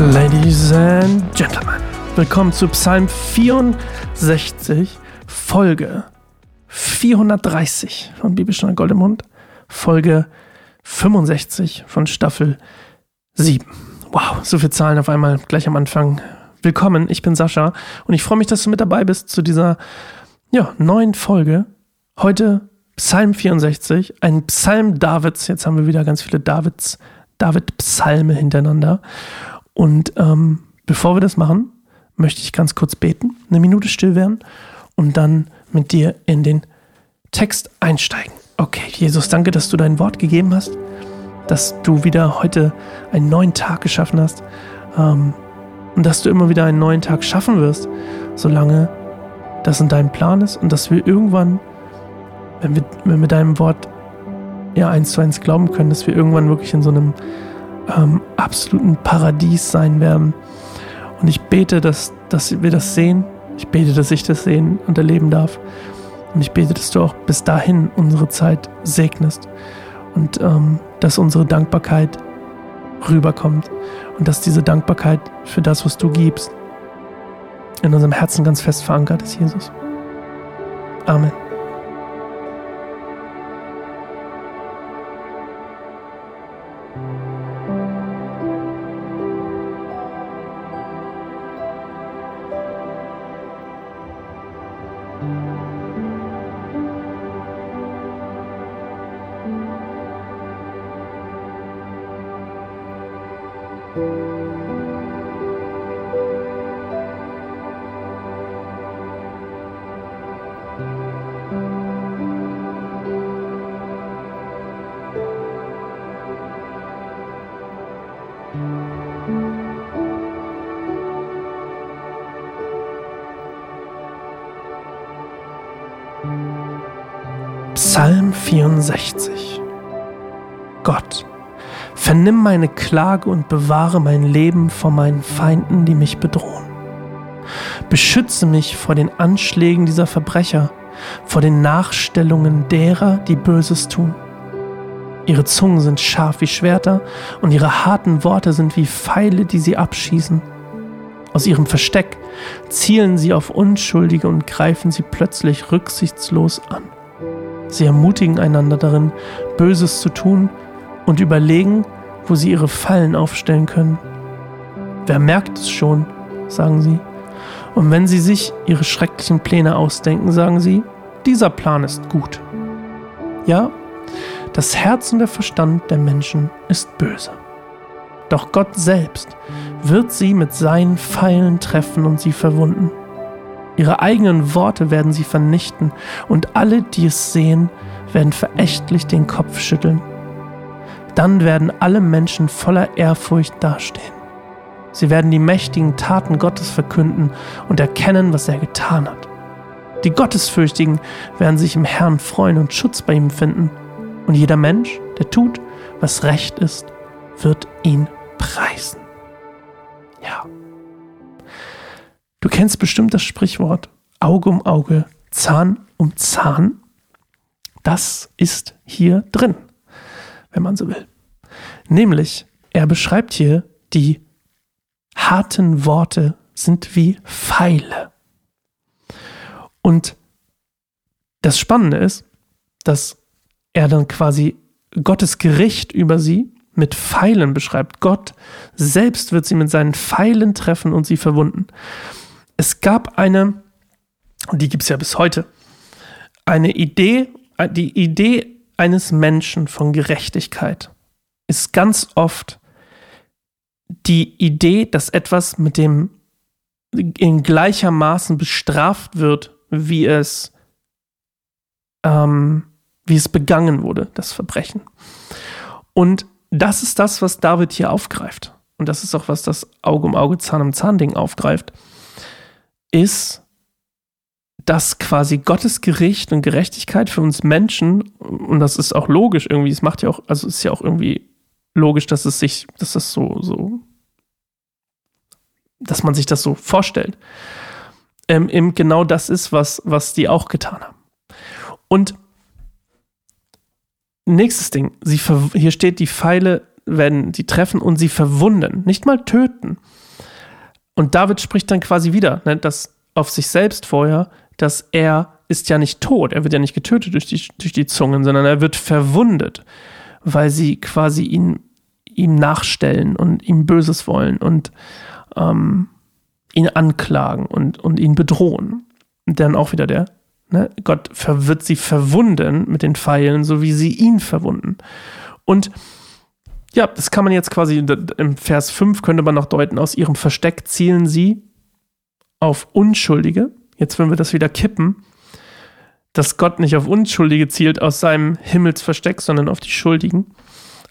Ladies and Gentlemen, willkommen zu Psalm 64, Folge 430 von Bibelstunde Goldemund, Folge 65 von Staffel 7. Wow, so viele Zahlen auf einmal gleich am Anfang. Willkommen, ich bin Sascha und ich freue mich, dass du mit dabei bist zu dieser ja, neuen Folge. Heute Psalm 64, ein Psalm Davids. Jetzt haben wir wieder ganz viele Davids, David-Psalme hintereinander. Und ähm, bevor wir das machen, möchte ich ganz kurz beten, eine Minute still werden und dann mit dir in den Text einsteigen. Okay, Jesus, danke, dass du dein Wort gegeben hast, dass du wieder heute einen neuen Tag geschaffen hast ähm, und dass du immer wieder einen neuen Tag schaffen wirst, solange das in deinem Plan ist und dass wir irgendwann, wenn wir, wenn wir deinem Wort ja eins zu eins glauben können, dass wir irgendwann wirklich in so einem ähm, absoluten Paradies sein werden. Und ich bete, dass, dass wir das sehen. Ich bete, dass ich das sehen und erleben darf. Und ich bete, dass du auch bis dahin unsere Zeit segnest und ähm, dass unsere Dankbarkeit rüberkommt und dass diese Dankbarkeit für das, was du gibst, in unserem Herzen ganz fest verankert ist, Jesus. Amen. Psalm 64 Gott, vernimm meine Klage und bewahre mein Leben vor meinen Feinden, die mich bedrohen. Beschütze mich vor den Anschlägen dieser Verbrecher, vor den Nachstellungen derer, die Böses tun. Ihre Zungen sind scharf wie Schwerter und ihre harten Worte sind wie Pfeile, die sie abschießen. Aus ihrem Versteck zielen sie auf Unschuldige und greifen sie plötzlich rücksichtslos an. Sie ermutigen einander darin, Böses zu tun und überlegen, wo sie ihre Fallen aufstellen können. Wer merkt es schon, sagen sie. Und wenn sie sich ihre schrecklichen Pläne ausdenken, sagen sie, dieser Plan ist gut. Ja, das Herz und der Verstand der Menschen ist böse. Doch Gott selbst wird sie mit seinen Pfeilen treffen und sie verwunden. Ihre eigenen Worte werden sie vernichten und alle, die es sehen, werden verächtlich den Kopf schütteln. Dann werden alle Menschen voller Ehrfurcht dastehen. Sie werden die mächtigen Taten Gottes verkünden und erkennen, was er getan hat. Die Gottesfürchtigen werden sich im Herrn freuen und Schutz bei ihm finden. Und jeder Mensch, der tut, was recht ist, wird ihn preisen. Ja. Du kennst bestimmt das Sprichwort Auge um Auge, Zahn um Zahn. Das ist hier drin, wenn man so will. Nämlich, er beschreibt hier, die harten Worte sind wie Pfeile. Und das Spannende ist, dass er dann quasi Gottes Gericht über sie mit Pfeilen beschreibt. Gott selbst wird sie mit seinen Pfeilen treffen und sie verwunden. Es gab eine, und die gibt es ja bis heute, eine Idee, die Idee eines Menschen von Gerechtigkeit ist ganz oft die Idee, dass etwas mit dem in gleichermaßen bestraft wird, wie es, ähm, wie es begangen wurde, das Verbrechen. Und das ist das, was David hier aufgreift. Und das ist auch, was das Auge um Auge, Zahn um Zahn Ding aufgreift ist, dass quasi Gottes Gericht und Gerechtigkeit für uns Menschen, und das ist auch logisch irgendwie, es macht ja auch, also ist ja auch irgendwie logisch, dass es sich, dass das so, so, dass man sich das so vorstellt, ähm, eben genau das ist, was, was die auch getan haben. Und nächstes Ding, sie hier steht, die Pfeile werden sie treffen und sie verwunden, nicht mal töten. Und David spricht dann quasi wieder, ne, dass auf sich selbst vorher, dass er ist ja nicht tot, er wird ja nicht getötet durch die, durch die Zungen, sondern er wird verwundet, weil sie quasi ihn, ihm nachstellen und ihm Böses wollen und ähm, ihn anklagen und, und ihn bedrohen. Und dann auch wieder der, ne, Gott wird sie verwunden mit den Pfeilen, so wie sie ihn verwunden. Und ja, das kann man jetzt quasi im Vers 5 könnte man noch deuten, aus ihrem Versteck zielen sie auf Unschuldige. Jetzt wenn wir das wieder kippen, dass Gott nicht auf Unschuldige zielt aus seinem Himmelsversteck, sondern auf die Schuldigen.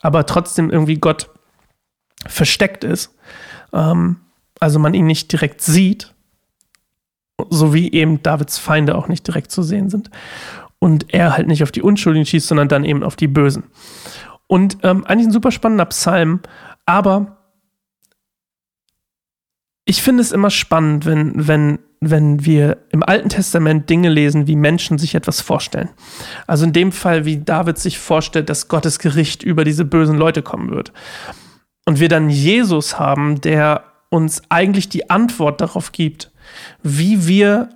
Aber trotzdem irgendwie Gott versteckt ist. Ähm, also man ihn nicht direkt sieht, so wie eben Davids Feinde auch nicht direkt zu sehen sind. Und er halt nicht auf die Unschuldigen schießt, sondern dann eben auf die Bösen. Und ähm, eigentlich ein super spannender Psalm, aber ich finde es immer spannend, wenn, wenn, wenn wir im Alten Testament Dinge lesen, wie Menschen sich etwas vorstellen. Also in dem Fall, wie David sich vorstellt, dass Gottes Gericht über diese bösen Leute kommen wird. Und wir dann Jesus haben, der uns eigentlich die Antwort darauf gibt, wie wir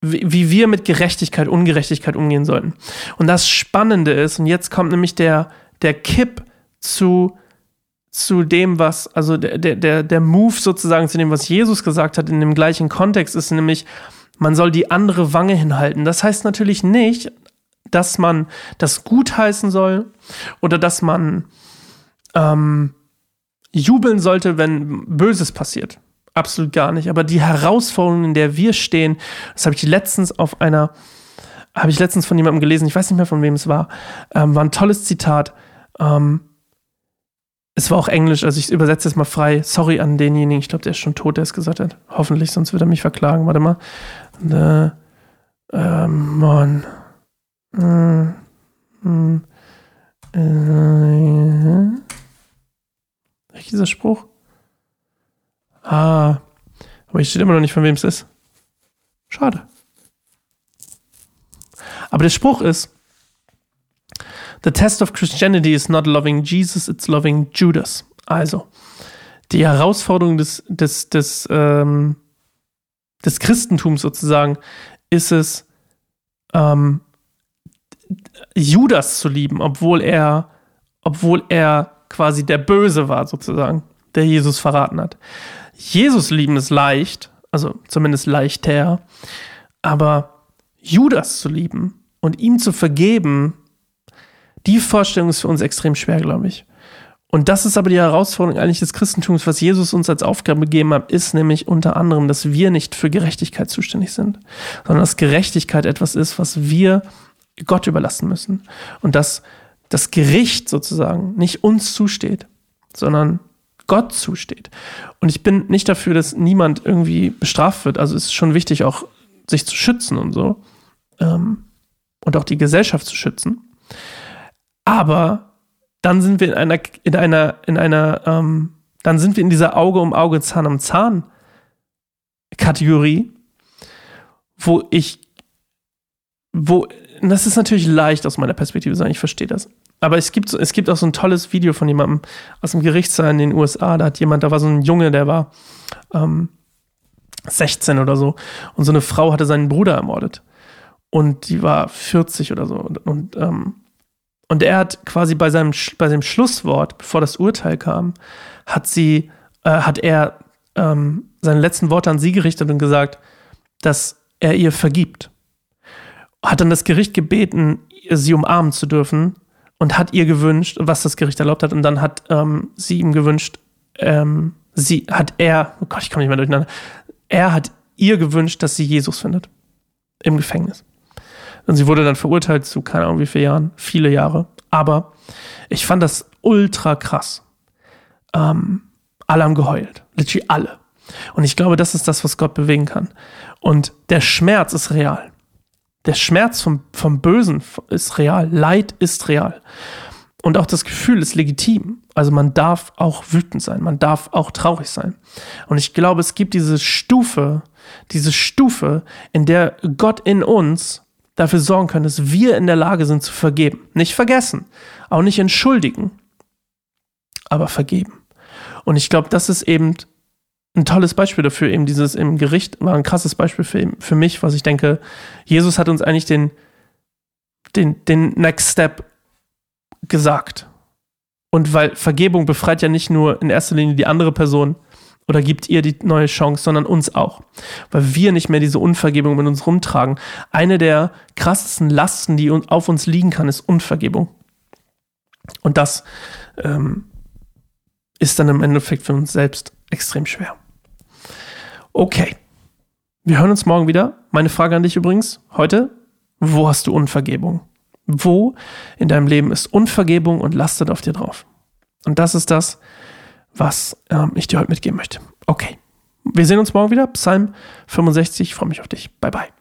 wie, wir mit Gerechtigkeit, Ungerechtigkeit umgehen sollten. Und das Spannende ist, und jetzt kommt nämlich der, der Kipp zu, zu dem, was, also der, der, der Move sozusagen zu dem, was Jesus gesagt hat, in dem gleichen Kontext ist nämlich, man soll die andere Wange hinhalten. Das heißt natürlich nicht, dass man das gutheißen soll oder dass man ähm, jubeln sollte, wenn Böses passiert. Absolut gar nicht. Aber die Herausforderung, in der wir stehen, das habe ich letztens auf einer, habe ich letztens von jemandem gelesen, ich weiß nicht mehr von wem es war, ähm, war ein tolles Zitat. Ähm, es war auch Englisch, also ich übersetze es mal frei. Sorry an denjenigen, ich glaube, der ist schon tot, der es gesagt hat. Hoffentlich, sonst wird er mich verklagen. Warte mal. The, ähm, Mann. Mm, mm, äh, dieser Spruch? Ah, aber hier steht immer noch nicht, von wem es ist. Schade. Aber der Spruch ist, The test of Christianity is not loving Jesus, it's loving Judas. Also, die Herausforderung des, des, des, ähm, des Christentums sozusagen ist es, ähm, Judas zu lieben, obwohl er, obwohl er quasi der Böse war, sozusagen, der Jesus verraten hat. Jesus lieben ist leicht, also zumindest leichter, aber Judas zu lieben und ihm zu vergeben, die Vorstellung ist für uns extrem schwer, glaube ich. Und das ist aber die Herausforderung eigentlich des Christentums, was Jesus uns als Aufgabe gegeben hat, ist nämlich unter anderem, dass wir nicht für Gerechtigkeit zuständig sind, sondern dass Gerechtigkeit etwas ist, was wir Gott überlassen müssen. Und dass das Gericht sozusagen nicht uns zusteht, sondern Gott zusteht. Und ich bin nicht dafür, dass niemand irgendwie bestraft wird. Also es ist schon wichtig, auch sich zu schützen und so. Ähm, und auch die Gesellschaft zu schützen. Aber dann sind wir in einer, in einer, in einer, ähm, dann sind wir in dieser Auge um Auge, Zahn um Zahn Kategorie, wo ich, wo, das ist natürlich leicht aus meiner Perspektive zu sagen, ich verstehe das. Aber es gibt, es gibt auch so ein tolles Video von jemandem aus dem Gerichtssaal in den USA. Da hat jemand, da war so ein Junge, der war ähm, 16 oder so. Und so eine Frau hatte seinen Bruder ermordet. Und die war 40 oder so. Und, und, ähm, und er hat quasi bei seinem, bei seinem Schlusswort, bevor das Urteil kam, hat sie, äh, hat er ähm, seine letzten Worte an sie gerichtet und gesagt, dass er ihr vergibt. Hat dann das Gericht gebeten, sie umarmen zu dürfen und hat ihr gewünscht, was das Gericht erlaubt hat, und dann hat ähm, sie ihm gewünscht, ähm, sie hat er, oh Gott, ich komme nicht mehr durcheinander, er hat ihr gewünscht, dass sie Jesus findet. Im Gefängnis. Und sie wurde dann verurteilt zu, keine Ahnung wie viele Jahren, viele Jahre. Aber ich fand das ultra krass. Ähm, alle haben geheult. Literally alle. Und ich glaube, das ist das, was Gott bewegen kann. Und der Schmerz ist real. Der Schmerz vom, vom Bösen ist real. Leid ist real. Und auch das Gefühl ist legitim. Also man darf auch wütend sein, man darf auch traurig sein. Und ich glaube, es gibt diese Stufe, diese Stufe, in der Gott in uns dafür sorgen kann, dass wir in der Lage sind zu vergeben. Nicht vergessen, auch nicht entschuldigen, aber vergeben. Und ich glaube, das ist eben ein tolles Beispiel dafür, eben dieses im Gericht war ein krasses Beispiel für, für mich, was ich denke, Jesus hat uns eigentlich den, den, den Next Step gesagt. Und weil Vergebung befreit ja nicht nur in erster Linie die andere Person oder gibt ihr die neue Chance, sondern uns auch. Weil wir nicht mehr diese Unvergebung mit uns rumtragen. Eine der krassesten Lasten, die auf uns liegen kann, ist Unvergebung. Und das ähm, ist dann im Endeffekt für uns selbst extrem schwer. Okay. Wir hören uns morgen wieder. Meine Frage an dich übrigens heute. Wo hast du Unvergebung? Wo in deinem Leben ist Unvergebung und lastet auf dir drauf? Und das ist das, was ähm, ich dir heute mitgeben möchte. Okay. Wir sehen uns morgen wieder. Psalm 65. Ich freue mich auf dich. Bye, bye.